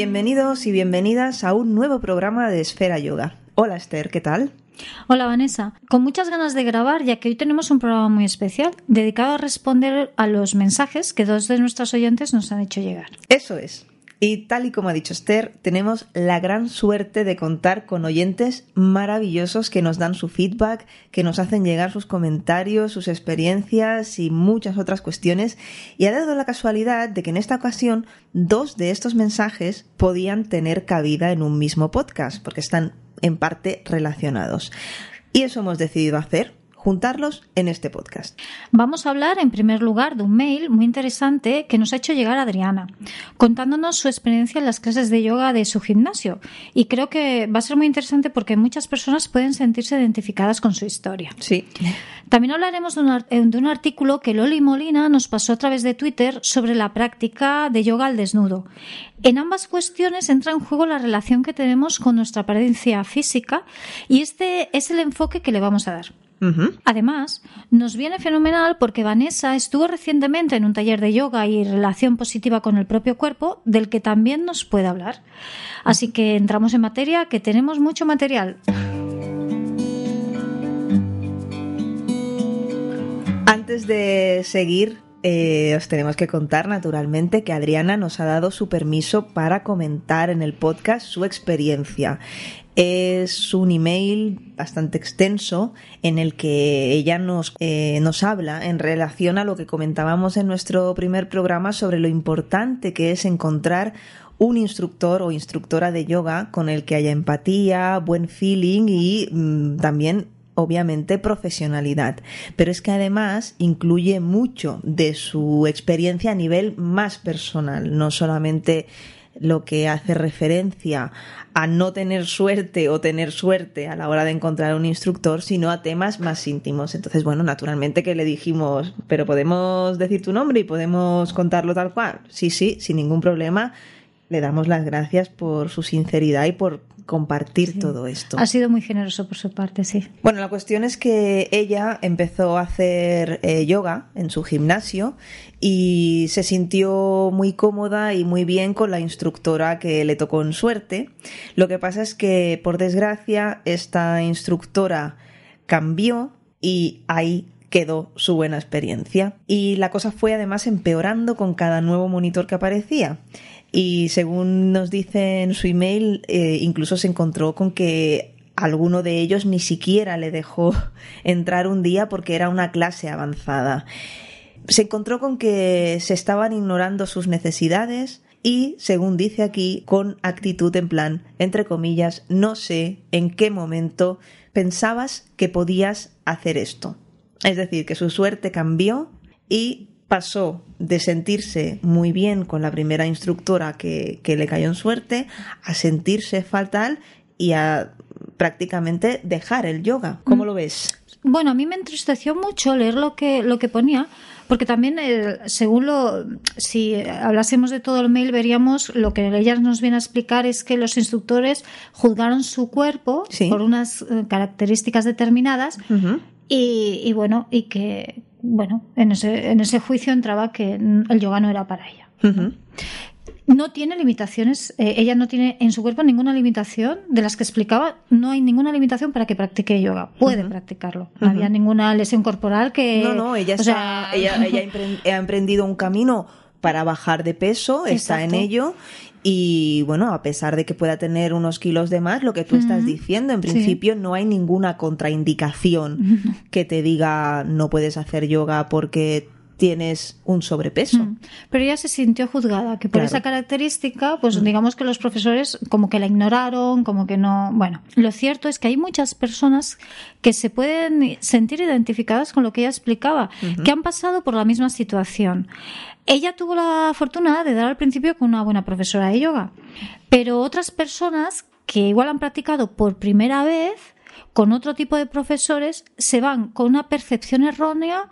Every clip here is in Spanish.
bienvenidos y bienvenidas a un nuevo programa de Esfera Yoga. Hola Esther, ¿qué tal? Hola Vanessa, con muchas ganas de grabar ya que hoy tenemos un programa muy especial dedicado a responder a los mensajes que dos de nuestros oyentes nos han hecho llegar. Eso es. Y tal y como ha dicho Esther, tenemos la gran suerte de contar con oyentes maravillosos que nos dan su feedback, que nos hacen llegar sus comentarios, sus experiencias y muchas otras cuestiones. Y ha dado la casualidad de que en esta ocasión dos de estos mensajes podían tener cabida en un mismo podcast, porque están en parte relacionados. Y eso hemos decidido hacer juntarlos en este podcast. Vamos a hablar en primer lugar de un mail muy interesante que nos ha hecho llegar Adriana, contándonos su experiencia en las clases de yoga de su gimnasio. Y creo que va a ser muy interesante porque muchas personas pueden sentirse identificadas con su historia. Sí. También hablaremos de un, de un artículo que Loli Molina nos pasó a través de Twitter sobre la práctica de yoga al desnudo. En ambas cuestiones entra en juego la relación que tenemos con nuestra apariencia física y este es el enfoque que le vamos a dar. Además, nos viene fenomenal porque Vanessa estuvo recientemente en un taller de yoga y relación positiva con el propio cuerpo, del que también nos puede hablar. Así que entramos en materia, que tenemos mucho material. Antes de seguir, eh, os tenemos que contar naturalmente que Adriana nos ha dado su permiso para comentar en el podcast su experiencia. Es un email bastante extenso en el que ella nos, eh, nos habla en relación a lo que comentábamos en nuestro primer programa sobre lo importante que es encontrar un instructor o instructora de yoga con el que haya empatía, buen feeling y mm, también obviamente profesionalidad, pero es que además incluye mucho de su experiencia a nivel más personal, no solamente lo que hace referencia a no tener suerte o tener suerte a la hora de encontrar un instructor, sino a temas más íntimos. Entonces, bueno, naturalmente que le dijimos, pero podemos decir tu nombre y podemos contarlo tal cual. Sí, sí, sin ningún problema. Le damos las gracias por su sinceridad y por compartir todo esto. Ha sido muy generoso por su parte, sí. Bueno, la cuestión es que ella empezó a hacer eh, yoga en su gimnasio y se sintió muy cómoda y muy bien con la instructora que le tocó en suerte. Lo que pasa es que, por desgracia, esta instructora cambió y ahí quedó su buena experiencia. Y la cosa fue además empeorando con cada nuevo monitor que aparecía. Y según nos dice en su email, eh, incluso se encontró con que alguno de ellos ni siquiera le dejó entrar un día porque era una clase avanzada. Se encontró con que se estaban ignorando sus necesidades y, según dice aquí, con actitud en plan, entre comillas, no sé en qué momento pensabas que podías hacer esto. Es decir, que su suerte cambió y pasó de sentirse muy bien con la primera instructora que, le cayó en suerte a sentirse fatal y a prácticamente dejar el yoga. ¿Cómo lo ves? Bueno, a mí me entristeció mucho leer lo que, lo que ponía, porque también, eh, según lo, si hablásemos de todo el mail, veríamos lo que ella nos viene a explicar es que los instructores juzgaron su cuerpo por unas eh, características determinadas y, y, bueno, y que, bueno, en ese, en ese juicio entraba que el yoga no era para ella. No tiene limitaciones, eh, ella no tiene en su cuerpo ninguna limitación de las que explicaba, no hay ninguna limitación para que practique yoga, puede practicarlo, no había ninguna lesión corporal que... No, no, ella, ella, ha emprendido un camino para bajar de peso, está en ello y bueno, a pesar de que pueda tener unos kilos de más, lo que tú estás diciendo, en principio no hay ninguna contraindicación que te diga no puedes hacer yoga porque tienes un sobrepeso. Pero ella se sintió juzgada, que por esa característica, pues digamos que los profesores como que la ignoraron, como que no. Bueno, lo cierto es que hay muchas personas que se pueden sentir identificadas con lo que ella explicaba, que han pasado por la misma situación. Ella tuvo la fortuna de dar al principio con una buena profesora de yoga, pero otras personas que igual han practicado por primera vez con otro tipo de profesores se van con una percepción errónea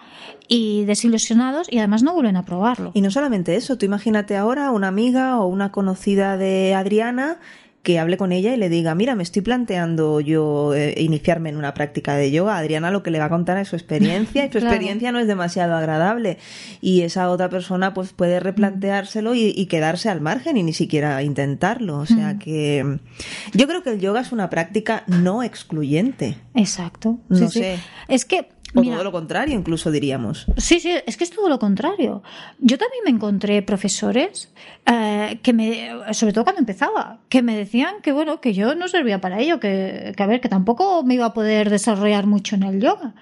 y desilusionados y además no vuelven a probarlo. Y no solamente eso, tú imagínate ahora una amiga o una conocida de Adriana que hable con ella y le diga, mira, me estoy planteando yo eh, iniciarme en una práctica de yoga. Adriana lo que le va a contar es su experiencia y su experiencia no es demasiado agradable. Y esa otra persona pues puede replanteárselo y, quedarse al margen y ni siquiera intentarlo. O sea mm. que yo creo que el yoga es una práctica no excluyente. Exacto. No sé. Es que o todo lo contrario, incluso diríamos. Sí, sí, es que es todo lo contrario. Yo también me encontré profesores eh, que me, sobre todo cuando empezaba, que me decían que bueno, que yo no servía para ello, que, que a ver, que tampoco me iba a poder desarrollar mucho en el yoga.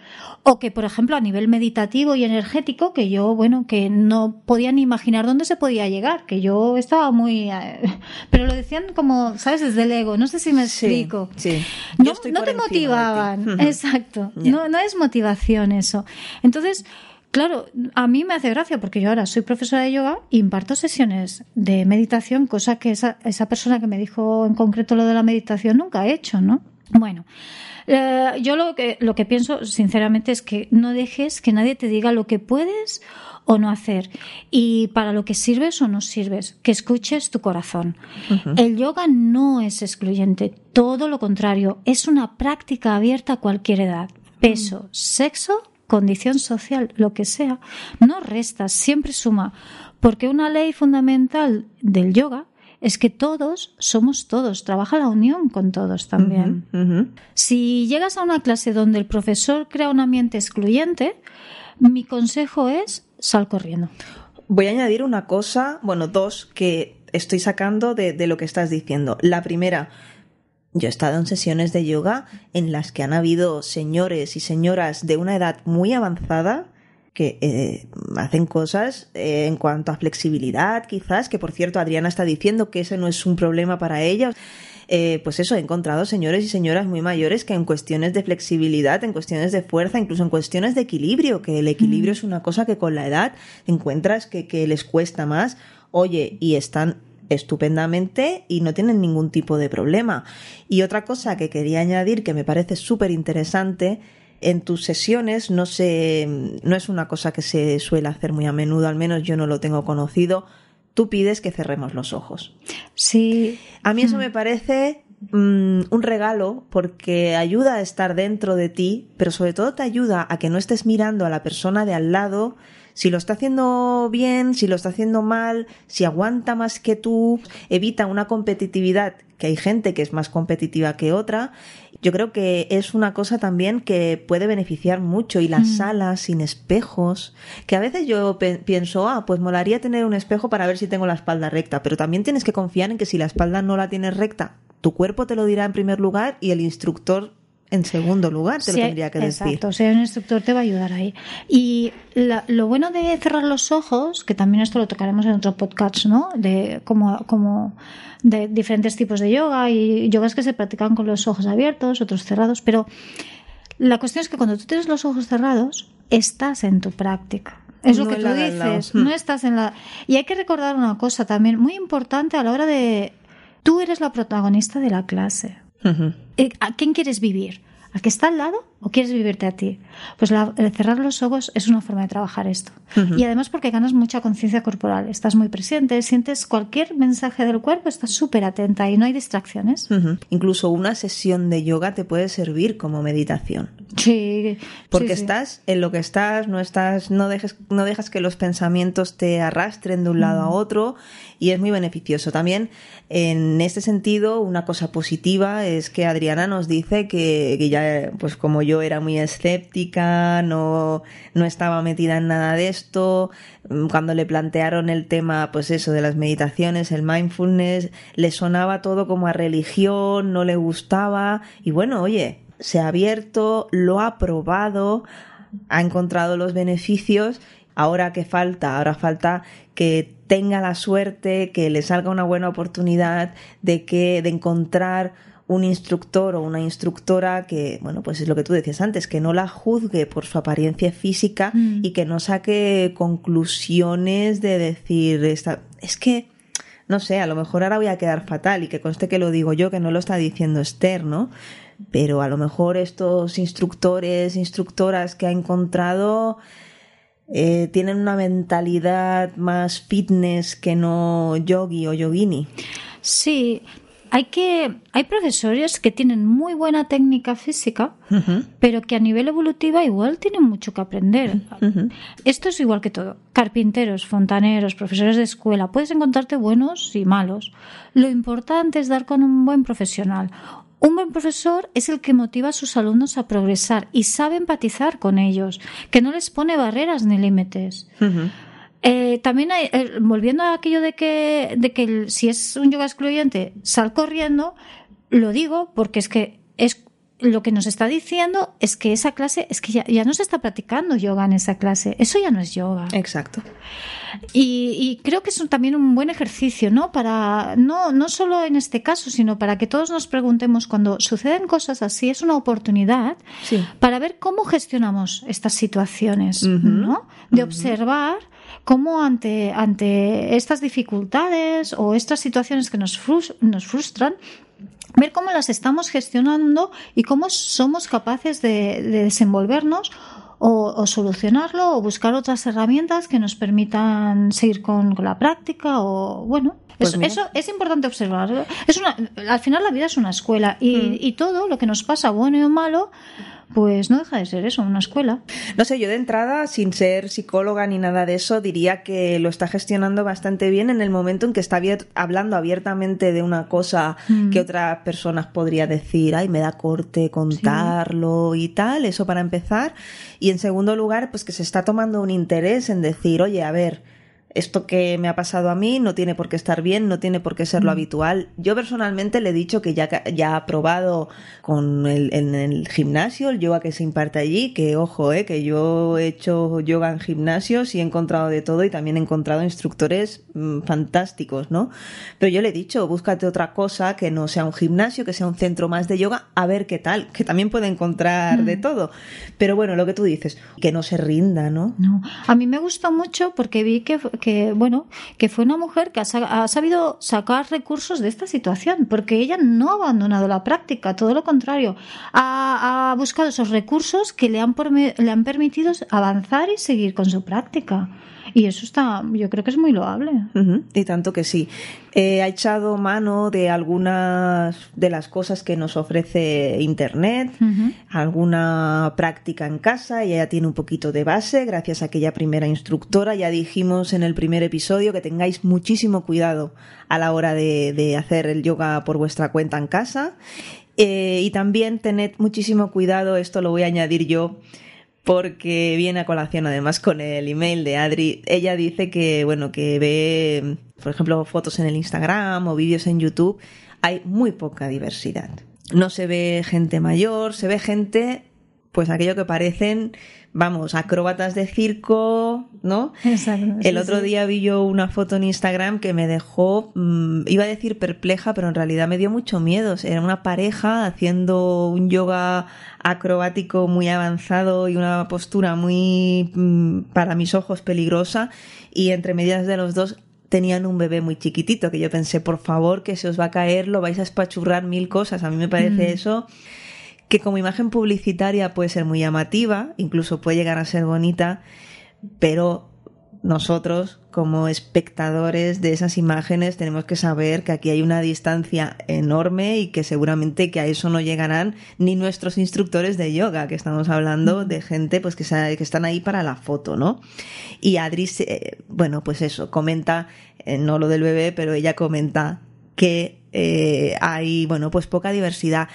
O que, por ejemplo, a nivel meditativo y energético, que yo, bueno, que no podía ni imaginar dónde se podía llegar, que yo estaba muy... Eh, pero lo decían como, ¿sabes? Desde el ego, no sé si me explico. Sí, No, no te motivaban, exacto. No, no es motivación eso. Entonces, Claro, a mí me hace gracia porque yo ahora soy profesora de yoga imparto sesiones de meditación, cosa que esa, esa persona que me dijo en concreto lo de la meditación nunca ha hecho, ¿no? Bueno, eh, yo lo que, lo que pienso sinceramente es que no dejes que nadie te diga lo que puedes o no hacer y para lo que sirves o no sirves, que escuches tu corazón. El yoga no es excluyente, todo lo contrario, es una práctica abierta a cualquier edad, peso, sexo condición social, lo que sea, no resta, siempre suma, porque una ley fundamental del yoga es que todos somos todos, trabaja la unión con todos también. Si llegas a una clase donde el profesor crea un ambiente excluyente, mi consejo es sal corriendo. Voy a añadir una cosa, bueno, dos que estoy sacando de, de lo que estás diciendo. La primera, yo he estado en sesiones de yoga en las que han habido señores y señoras de una edad muy avanzada que eh, hacen cosas eh, en cuanto a flexibilidad, quizás, que por cierto Adriana está diciendo que ese no es un problema para ella. Eh, pues eso, he encontrado señores y señoras muy mayores que en cuestiones de flexibilidad, en cuestiones de fuerza, incluso en cuestiones de equilibrio, que el equilibrio mm. es una cosa que con la edad encuentras que, que les cuesta más, oye, y están estupendamente y no tienen ningún tipo de problema. Y otra cosa que quería añadir que me parece súper interesante en tus sesiones no sé, no es una cosa que se suele hacer muy a menudo, al menos yo no lo tengo conocido. Tú pides que cerremos los ojos. Sí. A mí eso mm. me parece mm, un regalo porque ayuda a estar dentro de ti, pero sobre todo te ayuda a que no estés mirando a la persona de al lado si lo está haciendo bien, si lo está haciendo mal, si aguanta más que tú, evita una competitividad, que hay gente que es más competitiva que otra. Yo creo que es una cosa también que puede beneficiar mucho y las mm. salas sin espejos, que a veces yo pienso, ah, pues molaría tener un espejo para ver si tengo la espalda recta, pero también tienes que confiar en que si la espalda no la tienes recta, tu cuerpo te lo dirá en primer lugar y el instructor en segundo lugar, te lo tendría que decir. Exacto, sea, un instructor te va a ayudar ahí. Y lo bueno de cerrar los ojos, que también esto lo tocaremos en otro podcast, ¿no? De como, como de diferentes tipos de yoga y yogas que se practican con los ojos abiertos, otros cerrados, pero la cuestión es que cuando tú tienes los ojos cerrados, estás en tu práctica. Es lo que tú dices, no estás en la... Y hay que recordar una cosa también muy importante a la hora de... Tú eres la protagonista de la clase. Eh, ¿A quién quieres vivir? ¿Al que está al lado o quieres vivirte a ti? Pues cerrar los ojos es una forma de trabajar esto. Y además porque ganas mucha conciencia corporal, estás muy presente, sientes cualquier mensaje del cuerpo, estás súper atenta y no hay distracciones. Incluso una sesión de yoga te puede servir como meditación. Sí. Porque estás en lo que estás, no estás, no dejes, no dejas que los pensamientos te arrastren de un lado a otro y es muy beneficioso. También en este sentido, una cosa positiva es que Adriana nos dice que, que ya, pues como yo era muy escéptica, no, no estaba metida en nada de esto, cuando le plantearon el tema, pues eso, de las meditaciones, el mindfulness, le sonaba todo como a religión, no le gustaba y bueno, oye, se ha abierto, lo ha probado, ha encontrado los beneficios. Ahora que falta, ahora falta que tenga la suerte, que le salga una buena oportunidad de que, de encontrar un instructor o una instructora que, bueno, pues es lo que tú decías antes, que no la juzgue por su apariencia física mm. y que no saque conclusiones de decir, esta, es que, no sé, a lo mejor ahora voy a quedar fatal y que conste que lo digo yo, que no lo está diciendo Esther, ¿no? Pero a lo mejor estos instructores, instructoras que ha encontrado, eh, tienen una mentalidad más fitness que no yogi o yogini. Sí, hay que hay profesores que tienen muy buena técnica física, pero que a nivel evolutivo igual tienen mucho que aprender. Esto es igual que todo. Carpinteros, fontaneros, profesores de escuela, puedes encontrarte buenos y malos. Lo importante es dar con un buen profesional. Un buen profesor es el que motiva a sus alumnos a progresar y sabe empatizar con ellos, que no les pone barreras ni límites. Eh, también hay, eh, volviendo a aquello de que, de que si es un yoga excluyente, sal corriendo, lo digo porque es que es lo que nos está diciendo es que esa clase, es que ya, no se está practicando yoga en esa clase. Eso ya no es yoga. Exacto. Y, creo que es también un buen ejercicio, ¿no? Para, no, no solo en este caso, sino para que todos nos preguntemos cuando suceden cosas así, es una oportunidad para ver cómo gestionamos estas situaciones, ¿no? De observar cómo ante, ante estas dificultades o estas situaciones que nos, nos frustran, ver cómo las estamos gestionando y cómo somos capaces de, desenvolvernos o, solucionarlo o buscar otras herramientas que nos permitan seguir con, la práctica o bueno pues eso, es importante observar es una, al final la vida es una escuela y, mm. y todo lo que nos pasa bueno o malo pues no deja de ser eso, una escuela. No sé, yo de entrada, sin ser psicóloga ni nada de eso, diría que lo está gestionando bastante bien en el momento en que está hablando abiertamente de una cosa mm. que otras personas podría decir, ay, me da corte contarlo y tal, eso para empezar. Y en segundo lugar, pues que se está tomando un interés en decir, oye, a ver, esto que me ha pasado a mí no tiene por qué estar bien, no tiene por qué ser lo mm. habitual. Yo personalmente le he dicho que ya, ya ha probado con el, en el gimnasio, el yoga que se imparte allí, que ojo, eh, que yo he hecho yoga en gimnasios y he encontrado de todo y también he encontrado instructores mm, fantásticos, ¿no? Pero yo le he dicho, búscate otra cosa que no sea un gimnasio, que sea un centro más de yoga, a ver qué tal, que también puede encontrar de mm. todo. Pero bueno, lo que tú dices, que no se rinda, ¿no? No, a mí me gustó mucho porque vi que que, bueno, que fue una mujer que ha, sabido sacar recursos de esta situación, porque ella no ha abandonado la práctica, todo lo contrario, ha, buscado esos recursos que le han, le han permitido avanzar y seguir con su práctica. Y eso está, yo creo que es muy loable. Y tanto que sí. Eh, ha echado mano de algunas de las cosas que nos ofrece Internet, alguna práctica en casa, y ella tiene un poquito de base, gracias a aquella primera instructora. Ya dijimos en el primer episodio que tengáis muchísimo cuidado a la hora de, hacer el yoga por vuestra cuenta en casa. Eh, y también tened muchísimo cuidado, esto lo voy a añadir yo, porque viene a colación además con el email de Adri. Ella dice que, bueno, que ve, por ejemplo, fotos en el Instagram o vídeos en YouTube. Hay muy poca diversidad. No se ve gente mayor, se ve gente, pues aquello que parecen vamos, acróbatas de circo, ¿no? Exacto. El otro día vi yo una foto en Instagram que me dejó, mm, iba a decir perpleja, pero en realidad me dio mucho miedo. Era una pareja haciendo un yoga acrobático muy avanzado y una postura muy, mm, para mis ojos, peligrosa. Y entre medias de los dos tenían un bebé muy chiquitito que yo pensé, por favor, que se os va a caer, lo vais a espachurrar mil cosas. A mí me parece mm. eso que como imagen publicitaria puede ser muy llamativa, incluso puede llegar a ser bonita, pero nosotros como espectadores de esas imágenes tenemos que saber que aquí hay una distancia enorme y que seguramente que a eso no llegarán ni nuestros instructores de yoga, que estamos hablando de gente pues que, que están ahí para la foto, ¿no? Y Adri, eh, bueno, pues eso, comenta, eh, no lo del bebé, pero ella comenta que eh, hay, bueno, pues poca diversidad.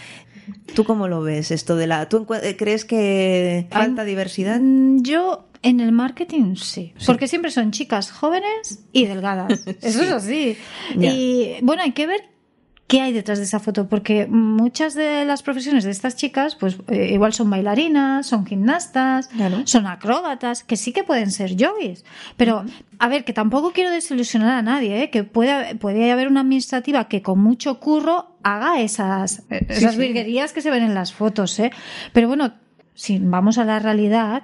¿Tú cómo lo ves esto de la... ¿Tú crees que falta diversidad? Mm, yo en el marketing sí, porque siempre son chicas jóvenes y delgadas. Eso es así. Y bueno, hay que ver qué hay detrás de esa foto, porque muchas de las profesiones de estas chicas, pues eh, igual son bailarinas, son gimnastas, son acróbatas, que sí que pueden ser yogis. Pero, a ver, que tampoco quiero desilusionar a nadie, ¿eh? que puede, puede haber una administrativa que con mucho curro haga esas, esas virguerías que se ven en las fotos, ¿eh? Pero bueno, si vamos a la realidad,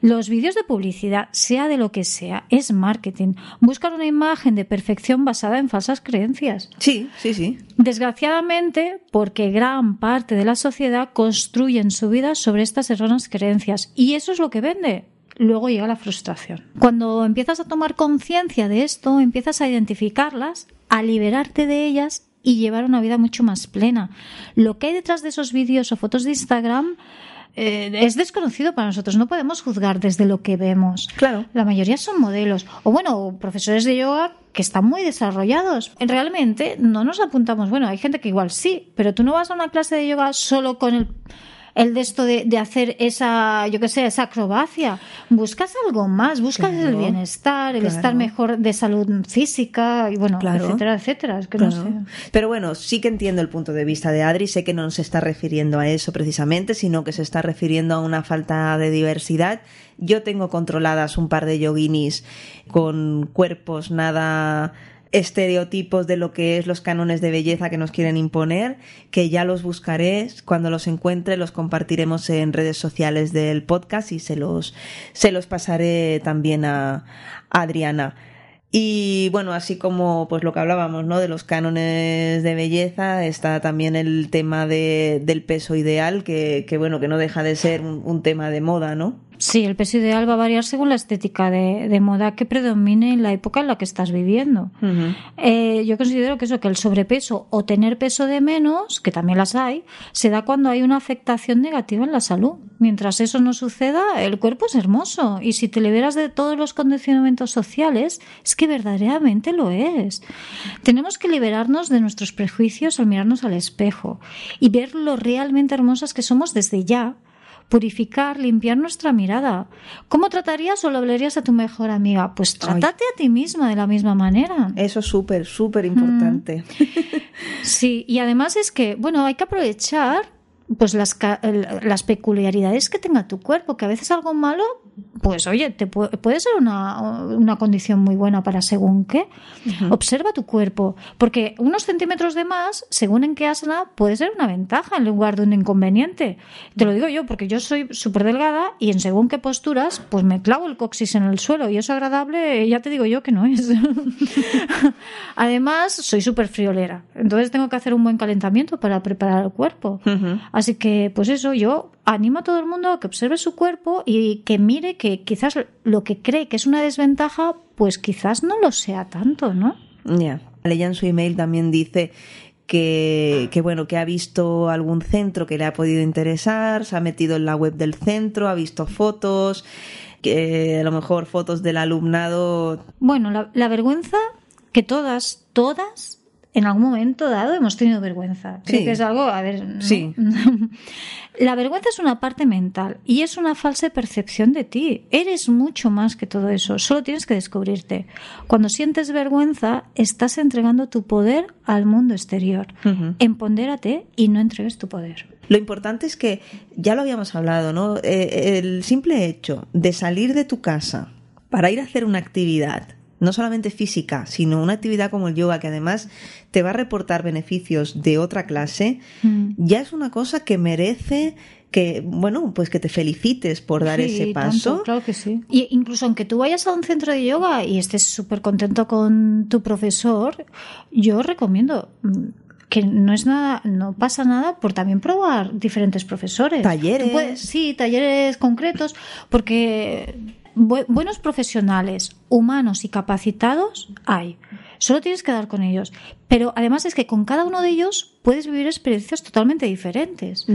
los vídeos de publicidad, sea de lo que sea, es marketing. Buscan una imagen de perfección basada en falsas creencias. Sí, sí, sí. Desgraciadamente, porque gran parte de la sociedad construye su vida sobre estas erróneas creencias. Y eso es lo que vende. Luego llega la frustración. Cuando empiezas a tomar conciencia de esto, empiezas a identificarlas, a liberarte de ellas y llevar una vida mucho más plena. Lo que hay detrás de esos vídeos o fotos de Instagram eh, es desconocido para nosotros. No podemos juzgar desde lo que vemos. Claro. La mayoría son modelos. O bueno, profesores de yoga que están muy desarrollados. Realmente no nos apuntamos. Bueno, hay gente que igual sí, pero tú no vas a una clase de yoga solo con el el de esto de, de hacer esa, yo qué sé, esa acrobacia. Buscas algo más, buscas el bienestar, el estar mejor de salud física y bueno, etcétera, etcétera. Es que no sé. Pero bueno, sí que entiendo el punto de vista de Adri, sé que no se está refiriendo a eso precisamente, sino que se está refiriendo a una falta de diversidad. Yo tengo controladas un par de yoginis con cuerpos nada estereotipos de lo que es los cánones de belleza que nos quieren imponer, que ya los buscaré, cuando los encuentre los compartiremos en redes sociales del podcast y se los, se los pasaré también a, Adriana. Y bueno, así como pues lo que hablábamos, ¿no? De los cánones de belleza, está también el tema de, del peso ideal, que, que bueno, que no deja de ser un tema de moda, ¿no? Sí, el peso ideal va a variar según la estética de, moda que predomine en la época en la que estás viviendo. Eh, yo considero que eso, que el sobrepeso o tener peso de menos, que también las hay, se da cuando hay una afectación negativa en la salud. Mientras eso no suceda, el cuerpo es hermoso. Y si te liberas de todos los condicionamientos sociales, es que verdaderamente lo es. Tenemos que liberarnos de nuestros prejuicios al mirarnos al espejo y ver lo realmente hermosas que somos desde ya purificar, limpiar nuestra mirada. ¿Cómo tratarías o lo hablarías a tu mejor amiga? Pues trátate a ti misma de la misma manera. Eso es súper, súper importante. Sí, y además es que, bueno, hay que aprovechar pues las, las peculiaridades que tenga tu cuerpo, que a veces algo malo, pues oye, te puede, ser una, condición muy buena para según qué. Observa tu cuerpo, porque unos centímetros de más, según en qué asana, puede ser una ventaja en lugar de un inconveniente. Te lo digo yo, porque yo soy súper delgada y en según qué posturas, pues me clavo el coxis en el suelo y eso agradable, ya te digo yo que no es. Además, soy súper friolera, entonces tengo que hacer un buen calentamiento para preparar el cuerpo. Así que, pues eso, yo animo a todo el mundo a que observe su cuerpo y que mire que quizás lo que cree que es una desventaja, pues quizás no lo sea tanto, ¿no? Ya. Leía en su email también dice que, que, bueno, que ha visto algún centro que le ha podido interesar, se ha metido en la web del centro, ha visto fotos, que a lo mejor fotos del alumnado. Bueno, la, la vergüenza que todas, todas en algún momento dado hemos tenido vergüenza. Creo que es algo, a ver, sí. la vergüenza es una parte mental y es una falsa percepción de ti. Eres mucho más que todo eso, solo tienes que descubrirte. Cuando sientes vergüenza, estás entregando tu poder al mundo exterior. Empondérate y no entregues tu poder. Lo importante es que, ya lo habíamos hablado, ¿no? Eh, el simple hecho de salir de tu casa para ir a hacer una actividad no solamente física, sino una actividad como el yoga que además te va a reportar beneficios de otra clase, mm. ya es una cosa que merece que, bueno, pues que te felicites por dar ese paso. claro que sí. Y incluso aunque tú vayas a un centro de yoga y estés súper contento con tu profesor, yo recomiendo mm, que no es nada, no pasa nada por también probar diferentes profesores. Talleres. sí, talleres concretos, porque buenos profesionales, humanos y capacitados hay. Solo tienes que dar con ellos. Pero además es que con cada uno de ellos puedes vivir experiencias totalmente diferentes.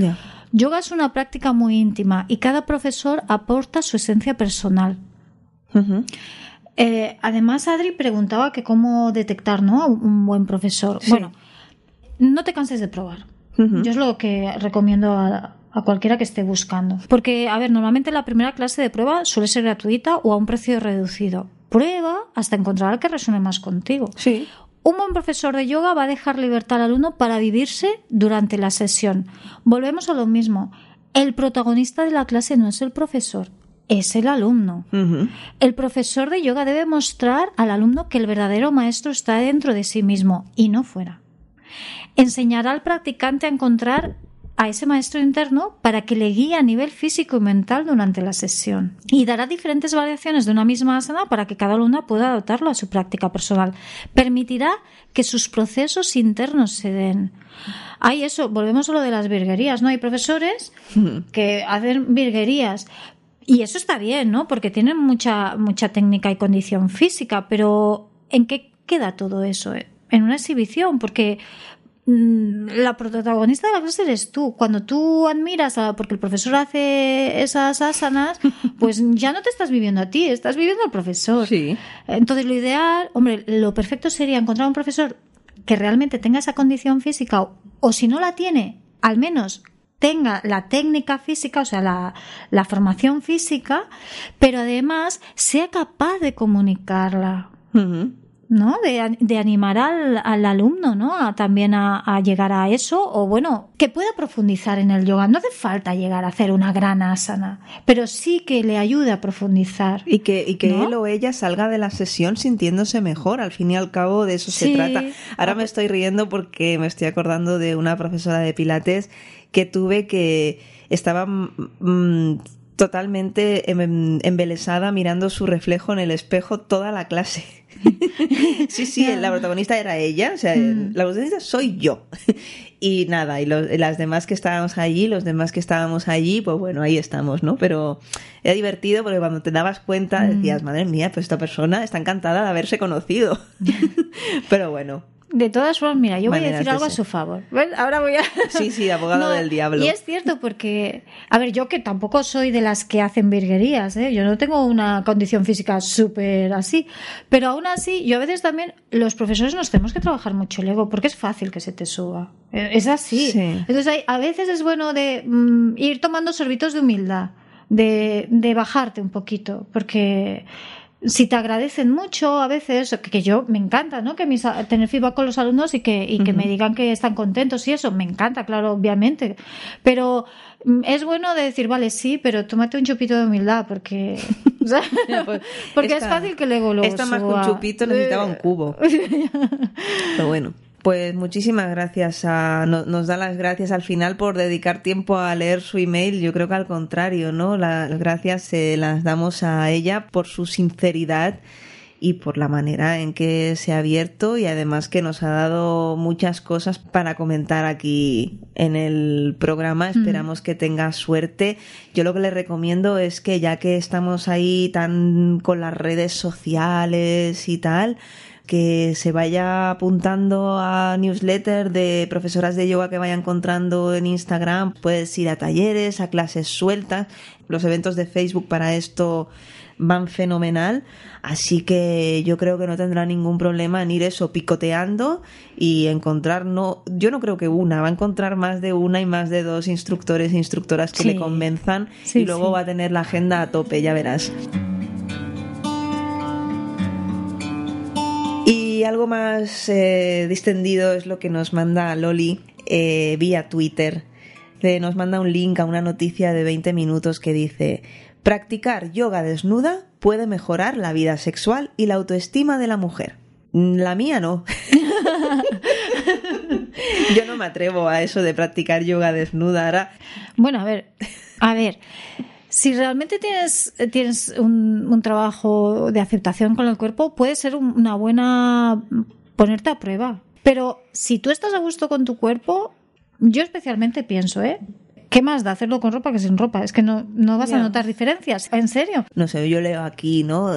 Yoga es una práctica muy íntima y cada profesor aporta su esencia personal. Eh, además, Adri preguntaba que cómo detectar ¿no? un buen profesor. Bueno, no te canses de probar. Yo es lo que recomiendo a, a cualquiera que esté buscando. Porque, a ver, normalmente la primera clase de prueba suele ser gratuita o a un precio reducido. Prueba hasta encontrar al que resuene más contigo. Sí. Un buen profesor de yoga va a dejar libertad al alumno para vivirse durante la sesión. Volvemos a lo mismo. El protagonista de la clase no es el profesor, es el alumno. El profesor de yoga debe mostrar al alumno que el verdadero maestro está dentro de sí mismo y no fuera. Enseñará al practicante a encontrar a ese maestro interno para que le guíe a nivel físico y mental durante la sesión. Y dará diferentes variaciones de una misma asana para que cada alumno pueda adaptarlo a su práctica personal. Permitirá que sus procesos internos se den. Hay eso, volvemos a lo de las virguerías, ¿no? Hay profesores que hacen virguerías, y eso está bien, ¿no? Porque tienen mucha, mucha técnica y condición física, pero ¿en qué queda todo eso? En una exhibición, porque la protagonista de la clase eres tú. Cuando tú admiras a, porque el profesor hace esas asanas, pues ya no te estás viviendo a ti, estás viviendo al profesor. Sí. Entonces lo ideal, hombre, lo perfecto sería encontrar un profesor que realmente tenga esa condición física o, o si no la tiene, al menos tenga la técnica física, o sea, la, la formación física, pero además sea capaz de comunicarla. ¿No? De, de animar al, al alumno, ¿no? A, también a, a llegar a eso, o bueno, que pueda profundizar en el yoga. No hace falta llegar a hacer una gran asana, pero sí que le ayude a profundizar. Y que, y que ¿No? él o ella salga de la sesión sintiéndose mejor. Al fin y al cabo de eso Sí. se trata. Ahora me estoy riendo porque me estoy acordando de una profesora de Pilates que tuve que estaba mm, totalmente em- embelesada mirando su reflejo en el espejo toda la clase. sí, sí, la protagonista era ella, o sea, Mm. la protagonista soy yo. Y nada, y los- las demás que estábamos allí, los demás que estábamos allí, pues bueno, ahí estamos, ¿no? Pero era divertido porque cuando te dabas cuenta Mm. decías, madre mía, pues esta persona está encantada de haberse conocido. Pero bueno, De todas formas, mira, yo voy a decir de algo a su favor. ¿Ves? Ahora voy a... sí, sí, abogado No, del diablo. Y es cierto porque, a ver, yo que tampoco soy de las que hacen virguerías, ¿eh? yo no tengo una condición física súper así, pero aún así, yo a veces también, los profesores nos tenemos que trabajar mucho el ego porque es fácil que se te suba. Eh, Es así. Sí. Entonces, hay- a veces es bueno de mm, ir tomando sorbitos de humildad, de, de bajarte un poquito, porque si te agradecen mucho a veces, que, yo me encanta, ¿no? Que mis, tener feedback con los alumnos y que, y que me digan que están contentos y eso, me encanta, claro, obviamente. Pero mm, es bueno de decir, vale, sí, pero tómate un chupito de humildad, porque, o sea, pues, porque esta- es fácil que luego lo Esta más que un chupito necesitaba un cubo. Pero bueno. Pues muchísimas gracias a, no- nos da las gracias al final por dedicar tiempo a leer su email. Yo creo que al contrario, ¿no? Las gracias se las damos a ella por su sinceridad y por la manera en que se ha abierto y además que nos ha dado muchas cosas para comentar aquí en el programa. Esperamos que tenga suerte. Yo lo que le recomiendo es que ya que estamos ahí tan con las redes sociales y tal, que se vaya apuntando a newsletter de profesoras de yoga que vaya encontrando en Instagram. Puedes ir a talleres, a clases sueltas. Los eventos de Facebook para esto van fenomenal. Así que yo creo que no tendrá ningún problema en ir eso picoteando y encontrar, no, yo no creo que una, va a encontrar más de una y más de dos instructores e instructoras que Sí. le convenzan Sí, y luego sí. va a tener la agenda a tope, ya verás. Y algo más eh, distendido es lo que nos manda Loli eh, vía Twitter. Nos manda un link a una noticia de 20 minutos que dice, practicar yoga desnuda puede mejorar la vida sexual y la autoestima de la mujer. Mm, La mía no. Yo no me atrevo a eso de practicar yoga desnuda. Bueno, a ver, a ver. Si realmente tienes, tienes un, un trabajo de aceptación con el cuerpo, puede ser un- una buena ponerte a prueba. Pero si tú estás a gusto con tu cuerpo, yo especialmente pienso, ¿eh? ¿Qué más da hacerlo con ropa que sin ropa? Es que no, no vas a notar diferencias. ¿En serio? no sé, yo leo aquí, ¿no?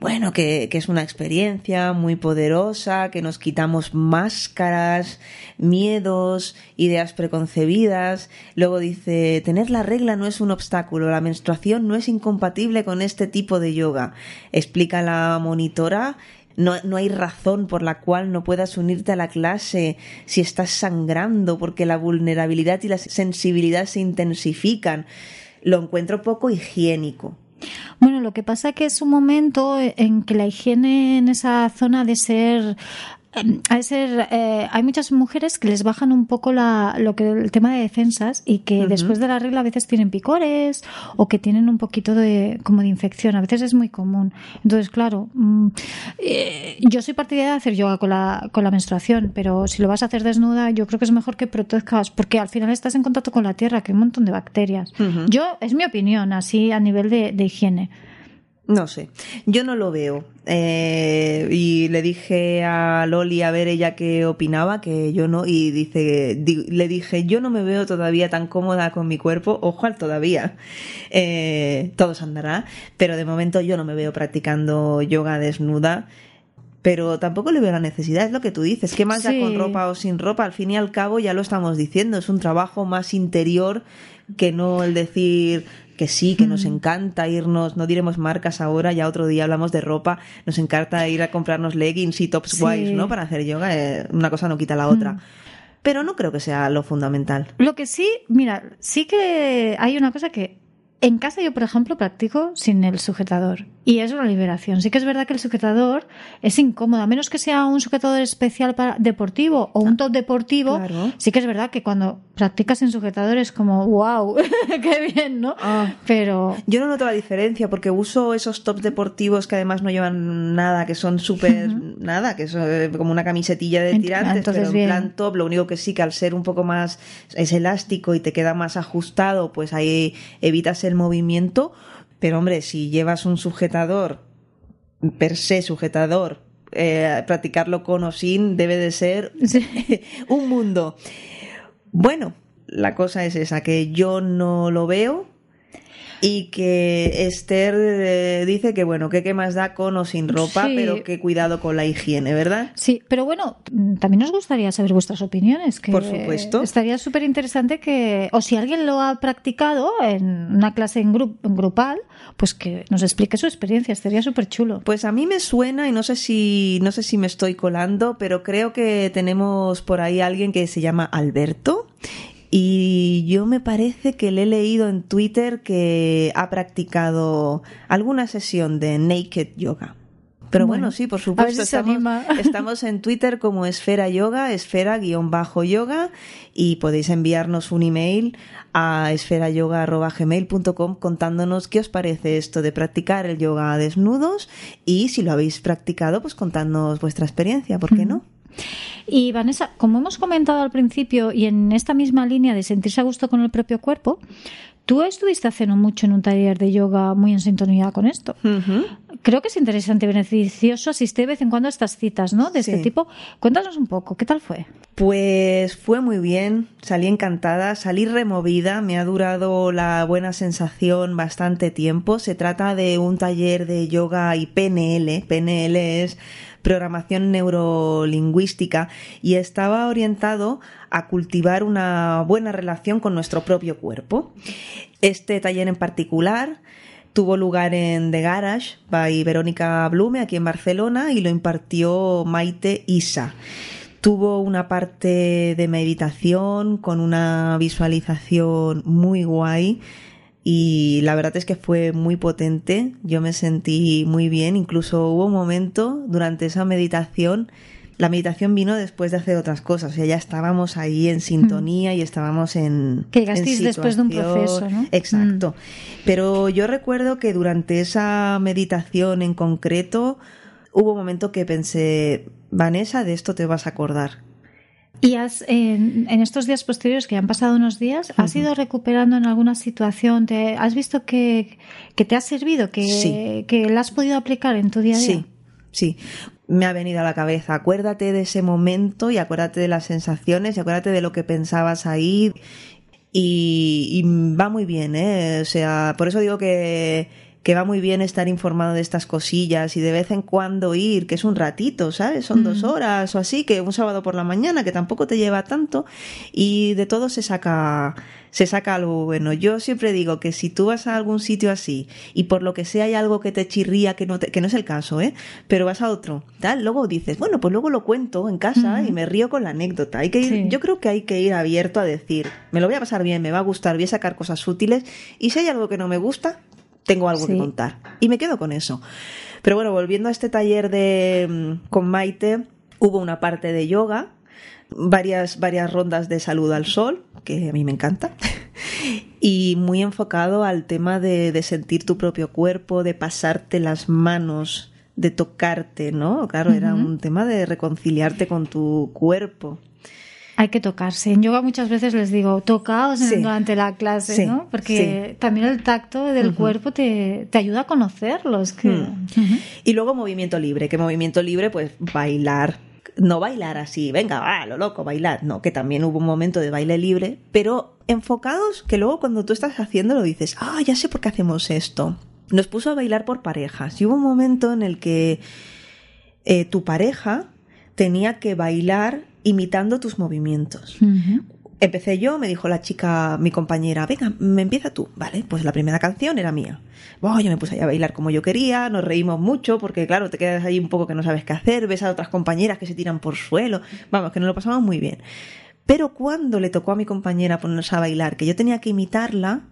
Bueno, que, que es una experiencia muy poderosa, que nos quitamos máscaras, miedos, ideas preconcebidas. Luego dice, tener la regla no es un obstáculo, la menstruación no es incompatible con este tipo de yoga. Explica la monitora. No, no hay razón por la cual no puedas unirte a la clase si estás sangrando, porque la vulnerabilidad y la sensibilidad se intensifican. Lo encuentro poco higiénico. Bueno, lo que pasa que es un momento en que la higiene en esa zona ha de ser de ser eh, hay muchas mujeres que les bajan un poco la, lo que el tema de defensas y que después de la regla a veces tienen picores o que tienen un poquito de como de infección. A veces es muy común. Entonces claro mm, eh, yo soy partidaria de hacer yoga con la con la menstruación pero si lo vas a hacer desnuda yo creo que es mejor que protejas porque al final estás en contacto con la tierra que hay un montón de bacterias. Yo es mi opinión así a nivel de, de higiene No sé, yo no lo veo. Eh, y le dije a Loli a ver ella qué opinaba, que yo no, y dice, di- le dije, yo no me veo todavía tan cómoda con mi cuerpo, ojo al todavía, eh, todo se andará, pero de momento yo no me veo practicando yoga desnuda. pero tampoco le veo la necesidad, es lo que tú dices, ¿qué más da con ropa o sin ropa? Al fin y al cabo ya lo estamos diciendo, es un trabajo más interior que no el decir que sí, que nos mm. encanta irnos, no diremos marcas ahora, ya otro día hablamos de ropa, nos encanta ir a comprarnos leggings y tops guays, ¿no? Para hacer yoga, eh, una cosa no quita la otra. Mm. Pero no creo que sea lo fundamental. Lo que sí, mira, sí que hay una cosa que en casa yo, por ejemplo, practico sin el sujetador y es una liberación. Sí que es verdad que el sujetador es incómodo, a menos que sea un sujetador especial para deportivo o un top deportivo. Sí que es verdad que cuando practicas en sujetador es como, wow, qué bien, ¿no? Ah. Pero yo no noto la diferencia porque uso esos tops deportivos que además no llevan nada, que son súper nada, que son eh, como una camisetilla de tirantes, pero en plan top. Lo único que sí que al ser un poco más es elástico y te queda más ajustado, pues ahí evitas el movimiento, pero hombre, si llevas un sujetador, per se sujetador, eh, practicarlo con o sin debe de ser un mundo. Bueno, la cosa es esa, que yo no lo veo, y que Esther eh, dice que bueno, que qué más da con o sin ropa, pero que cuidado con la higiene, ¿verdad? Sí, pero bueno, también nos gustaría saber vuestras opiniones. Que Por supuesto. Estaría súper interesante que, o si alguien lo ha practicado en una clase en, grupal, pues que nos explique su experiencia, estaría súper chulo. Pues a mí me suena y no sé si no sé si me estoy colando, pero creo que tenemos por ahí alguien que se llama Alberto y yo me parece que le he leído en Twitter que ha practicado alguna sesión de naked yoga. Pero bueno, sí, por supuesto. Estamos, en Twitter como Esfera Yoga, esfera-yoga, y podéis enviarnos un email a esferayoga.gmail.com contándonos qué os parece esto de practicar el yoga a desnudos y si lo habéis practicado, pues contándonos vuestra experiencia, ¿por qué no? Y Vanessa, como hemos comentado al principio y en esta misma línea de sentirse a gusto con el propio cuerpo, tú estuviste hace no mucho en un taller de yoga muy en sintonía con esto. Creo que es interesante y beneficioso asistir de vez en cuando a estas citas, ¿no? De este tipo. Cuéntanos un poco, ¿qué tal fue? Pues fue muy bien, salí encantada, salí removida, me ha durado la buena sensación bastante tiempo. Se trata de un taller de yoga y PNL. PNL es programación neurolingüística y estaba orientado a cultivar una buena relación con nuestro propio cuerpo. Este taller en particular tuvo lugar en The Garage by Verónica Blume aquí en Barcelona y lo impartió Maite Isa. Tuvo una parte de meditación con una visualización muy guay y la verdad es que fue muy potente, yo me sentí muy bien, incluso hubo un momento durante esa meditación, la meditación vino después de hacer otras cosas, o sea, ya estábamos ahí en sintonía y estábamos en... Que llegasteis después de un proceso, ¿no? Exacto. Mm. Pero yo recuerdo que durante esa meditación en concreto hubo un momento que pensé, Vanessa, de esto te vas a acordar y has, en, estos días posteriores, que han pasado unos días, ¿has ido recuperando en alguna situación? Te, ¿Has visto que, te ha servido, que, que la has podido aplicar en tu día a día? Sí, sí. Me ha venido a la cabeza. Acuérdate de ese momento y acuérdate de las sensaciones y acuérdate de lo que pensabas ahí. Y, y va muy bien, ¿eh? O sea, por eso digo que que va muy bien estar informado de estas cosillas y de vez en cuando ir, que es un ratito, ¿sabes? Son dos horas o así, que un sábado por la mañana, que tampoco te lleva tanto, y de todo se saca, se saca algo bueno. Yo siempre digo que si tú vas a algún sitio así y por lo que sea hay algo que te chirría, que no, que no es el caso, ¿eh? Pero vas a otro, tal, luego dices, bueno, pues luego lo cuento en casa y me río con la anécdota. Hay que ir, Yo creo que hay que ir abierto a decir, me lo voy a pasar bien, me va a gustar, voy a sacar cosas útiles y si hay algo que no me gusta, tengo algo que contar. Y me quedo con eso. Pero bueno, volviendo a este taller de mm, con Maite, hubo una parte de yoga, varias, varias rondas de salud al sol, que a mí me encanta, y muy enfocado al tema de, de sentir tu propio cuerpo, de pasarte las manos, de tocarte, ¿no? Claro, era un tema de reconciliarte con tu cuerpo. Hay que tocarse. En yoga muchas veces les digo, tocaos durante la clase, ¿no? Porque también el tacto del cuerpo te, ayuda a conocerlos. Que... Hmm. Y luego movimiento libre, que movimiento libre, pues bailar. No bailar así, venga, va, lo loco, bailar. No, que también hubo un momento de baile libre, pero enfocados que luego cuando tú estás haciendo lo dices, ah, ya sé por qué hacemos esto. Nos puso a bailar por parejas y hubo un momento en el que eh, tu pareja tenía que bailar imitando tus movimientos. Empecé yo, me dijo la chica, mi compañera, venga, me empieza tú. Vale, pues la primera canción era mía. Bueno, yo me puse a bailar como yo quería, nos reímos mucho, porque claro, te quedas ahí un poco que no sabes qué hacer, ves a otras compañeras que se tiran por suelo. Vamos, que nos lo pasamos muy bien. Pero cuando le tocó a mi compañera ponerse a bailar, que yo tenía que imitarla,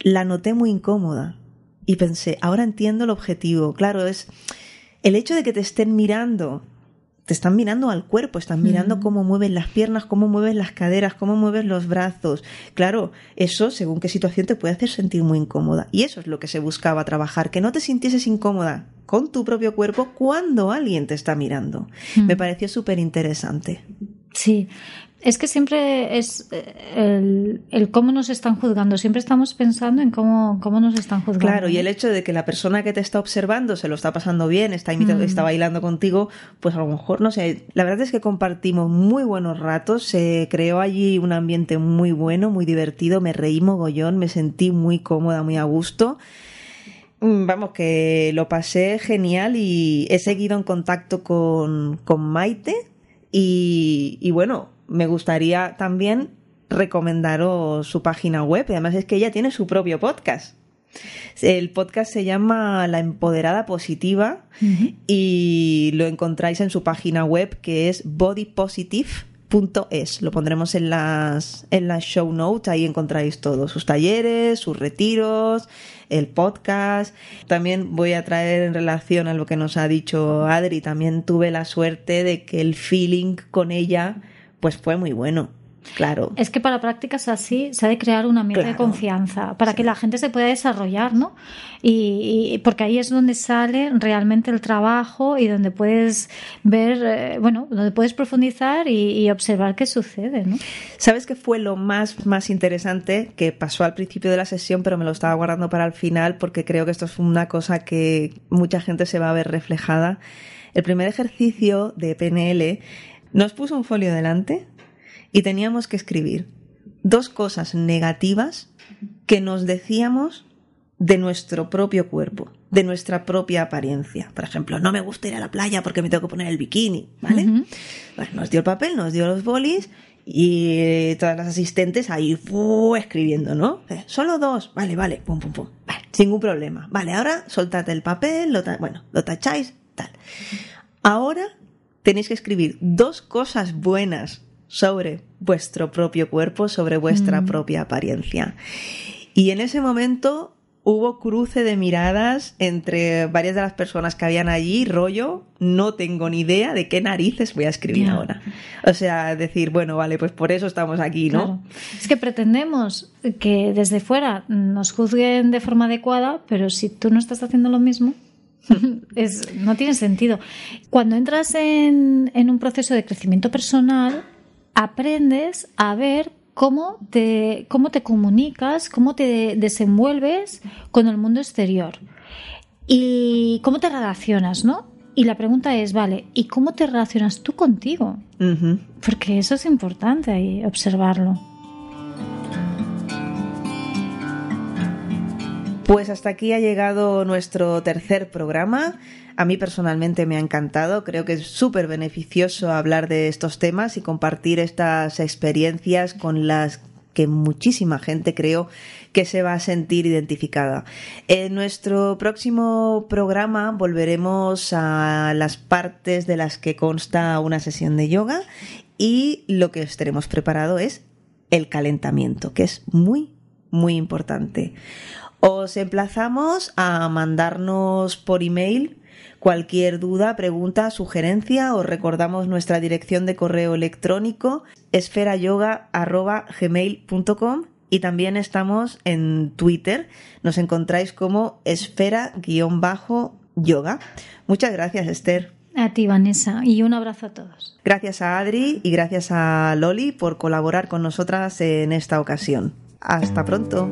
la noté muy incómoda. Y pensé, ahora entiendo el objetivo. Claro, es el hecho de que te estén mirando, te están mirando al cuerpo, están mirando cómo mueves las piernas, cómo mueves las caderas, cómo mueves los brazos. Claro, eso, según qué situación, te puede hacer sentir muy incómoda. Y eso es lo que se buscaba trabajar, que no te sintieses incómoda con tu propio cuerpo cuando alguien te está mirando. Me pareció súper interesante. Sí, es que siempre es eh, el, cómo nos están juzgando. Siempre estamos pensando en cómo, cómo nos están juzgando. Claro, y el hecho de que la persona que te está observando se lo está pasando bien, está, imitando, está mm. bailando contigo, pues a lo mejor, no sé, la verdad es que compartimos muy buenos ratos, se creó allí un ambiente muy bueno, muy divertido, me reí mogollón, me sentí muy cómoda, muy a gusto. Mm, vamos, que lo pasé genial y he seguido en contacto con, con Maite y, y bueno, me gustaría también recomendaros su página web. Además es que ella tiene su propio podcast. El podcast se llama La Empoderada Positiva y lo encontráis en su página web que es bodypositive.es. Lo pondremos en las, en las show notes, ahí encontráis todos sus talleres, sus retiros, el podcast. También voy a traer en relación a lo que nos ha dicho Adri, también tuve la suerte de que el feeling con ella pues fue muy bueno. Claro. Es que para prácticas así se ha de crear un ambiente de confianza para que la gente se pueda desarrollar, ¿no? Y, porque ahí es donde sale realmente el trabajo y donde puedes ver, eh, bueno, donde puedes profundizar y, observar qué sucede, ¿no? ¿Sabes qué fue lo más, más interesante que pasó al principio de la sesión, pero me lo estaba guardando para el final porque creo que esto es una cosa que mucha gente se va a ver reflejada? El primer ejercicio de PNL nos puso un folio delante y teníamos que escribir dos cosas negativas que nos decíamos de nuestro propio cuerpo, de nuestra propia apariencia. Por ejemplo, no me gusta ir a la playa porque me tengo que poner el bikini, ¿vale? nos dio el papel, nos dio los bolis y todas las asistentes ahí escribiendo, ¿no? Eh, solo dos, vale, vale, pum, pum, pum, vale, sin ningún problema. Vale, ahora soltate el papel, lo bueno, lo tacháis, tal. Ahora tenéis que escribir dos cosas buenas sobre vuestro propio cuerpo, sobre vuestra mm. propia apariencia. Y en ese momento hubo cruce de miradas entre varias de las personas que habían allí, rollo, no tengo ni idea de qué narices voy a escribir ahora. O sea, decir, bueno, vale, pues por eso estamos aquí, ¿no? Es que pretendemos que desde fuera nos juzguen de forma adecuada, pero si tú no estás haciendo lo mismo, es, no tiene sentido. Cuando entras en, un proceso de crecimiento personal, aprendes a ver cómo te, cómo te comunicas, cómo te desenvuelves con el mundo exterior y cómo te relacionas, ¿no? Y la pregunta es, vale, ¿y cómo te relacionas tú contigo? Porque eso es importante observarlo. Pues hasta aquí ha llegado nuestro tercer programa. A mí personalmente me ha encantado, creo que es súper beneficioso hablar de estos temas y compartir estas experiencias con las que muchísima gente creo que se va a sentir identificada. En nuestro próximo programa volveremos a las partes de las que consta una sesión de yoga y lo que os tenemos preparado es el calentamiento, que es muy, muy importante. Os emplazamos a mandarnos por email cualquier duda, pregunta, sugerencia. Os recordamos nuestra dirección de correo electrónico esferayoga.gmail.com y también estamos en Twitter. Nos encontráis como esfera-yoga. Muchas gracias, Esther. A ti, Vanessa, y un abrazo a todos. Gracias a Adri y gracias a Loli por colaborar con nosotras en esta ocasión. Hasta pronto.